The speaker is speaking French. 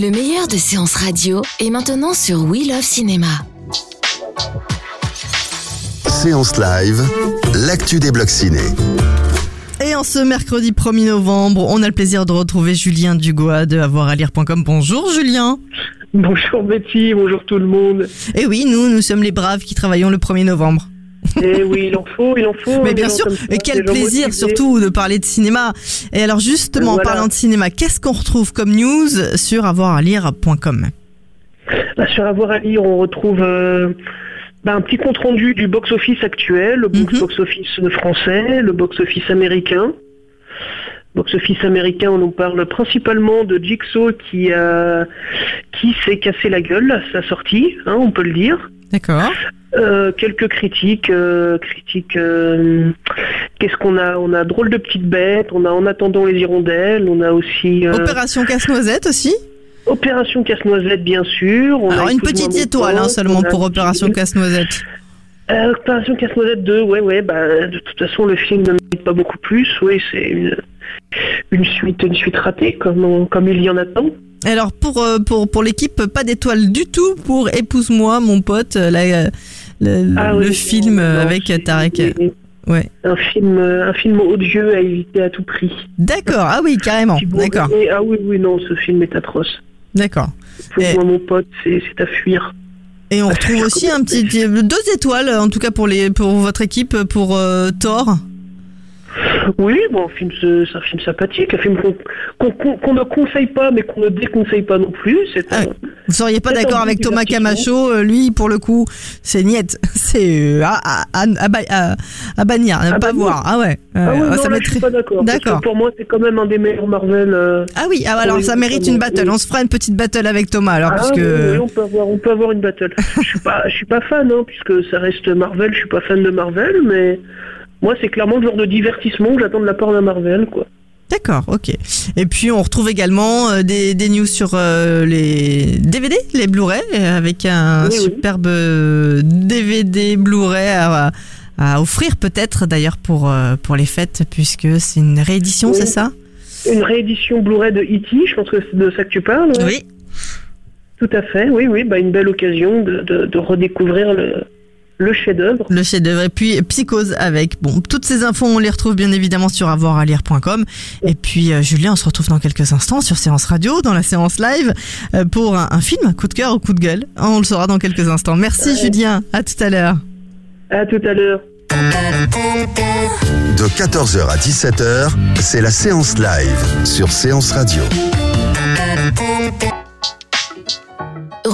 Le meilleur de séances radio est maintenant sur We Love Cinéma. Séance live, l'actu des blocs ciné. Et en ce mercredi 1er novembre, on a le plaisir de retrouver Julien Dugois de avoiralire.com. Bonjour Julien. Bonjour Betty, bonjour tout le monde. Et oui, nous, nous sommes les braves qui travaillons le 1er novembre. Et oui, il en faut, il en faut. Mais des bien sûr, et quel plaisir motivés. surtout de parler de cinéma. Et alors justement, en parlant de cinéma, qu'est-ce qu'on retrouve comme news sur avoiralire.com Bah, sur Avoir à lire, on retrouve euh, bah, un petit compte rendu du box-office actuel, le box- Mhm. box-office français, le box-office américain. Box-office américain, on nous parle principalement de Jigsaw qui, a qui s'est cassé la gueule à sa sortie, hein, on peut le dire. D'accord. Euh, quelques critiques, euh, critiques. euh, Qu'est-ce qu'on a? On a drôle de petites bêtes. On a en attendant les hirondelles. On a aussi euh, Opération Casse-Noisette aussi? Opération Casse-Noisette, bien sûr. On a Alors une Épouse-moi petite étoile hein, seulement a pour Opération Casse-Noisette. Euh, Opération Casse-Noisette 2, ouais, ouais. Bah, de toute façon, le film ne mérite pas beaucoup plus. Oui, c'est une, une suite, une suite ratée, comme, on- comme il y en a tant. Alors pour euh, pour pour l'équipe, pas d'étoile du tout pour épouse-moi mon pote, euh, la- le, Ah le oui, film non, euh, avec Tarek. Ouais. Un film, un film odieux à éviter à tout prix. D'accord. Ah oui, carrément. D'accord. Ah oui, oui, non, ce film est atroce. D'accord. Pour Et- moi, mon pote, c'est à fuir. Et on retrouve aussi un petit deux étoiles en tout cas pour les pour votre équipe pour euh, Thor. Oui, bon, un film, c'est un film sympathique, un film qu'on ne conseille pas, mais qu'on ne déconseille pas non plus. Ah un- Vous seriez pas d'accord avec Thomas. Camacho euh, Lui, pour le coup, c'est niette. C'est euh, à, à, à, à ba- à- à bannir, à ne pas voir. Ah ouais. Ah oui, non, là, je suis pas d'accord. D'accord. Pour moi, c'est quand même un des meilleurs Marvel. euh, Ah oui, ah, alors ça mérite une battle. oui. On se fera une petite battle avec Thomas alors ah, parce oui, que oui, on peut avoir, on peut avoir une battle. je suis pas, je suis pas fan, hein, puisque ça reste Marvel. Je suis pas fan de Marvel, mais moi, c'est clairement le genre de divertissement que j'attends de la part d'un Marvel, quoi. D'accord, ok. Et puis on retrouve également euh, des, des news sur euh, les DVD, les Blu-ray, euh, avec un Oui, superbe euh, DVD Blu-ray à, à offrir peut-être d'ailleurs pour, euh, pour les fêtes, puisque c'est une réédition, Oui. c'est ça? Une réédition Blu-ray de E.T., je pense que c'est de ça que tu parles. Oui. Tout à fait, oui, oui, bah, une belle occasion de, de, de redécouvrir le, le chef-d'œuvre. Le chef-d'œuvre et puis Psychose avec. Bon, toutes ces infos, on les retrouve bien évidemment sur avoiralire.com. Et puis euh, Julien, on se retrouve dans quelques instants sur Séance Radio, dans la séance live, euh, pour un, un film, coup de cœur ou coup de gueule. On le saura dans quelques instants. Merci Julien, à tout à l'heure. À tout à l'heure. De 14h à 17h, c'est la séance live sur Séance Radio.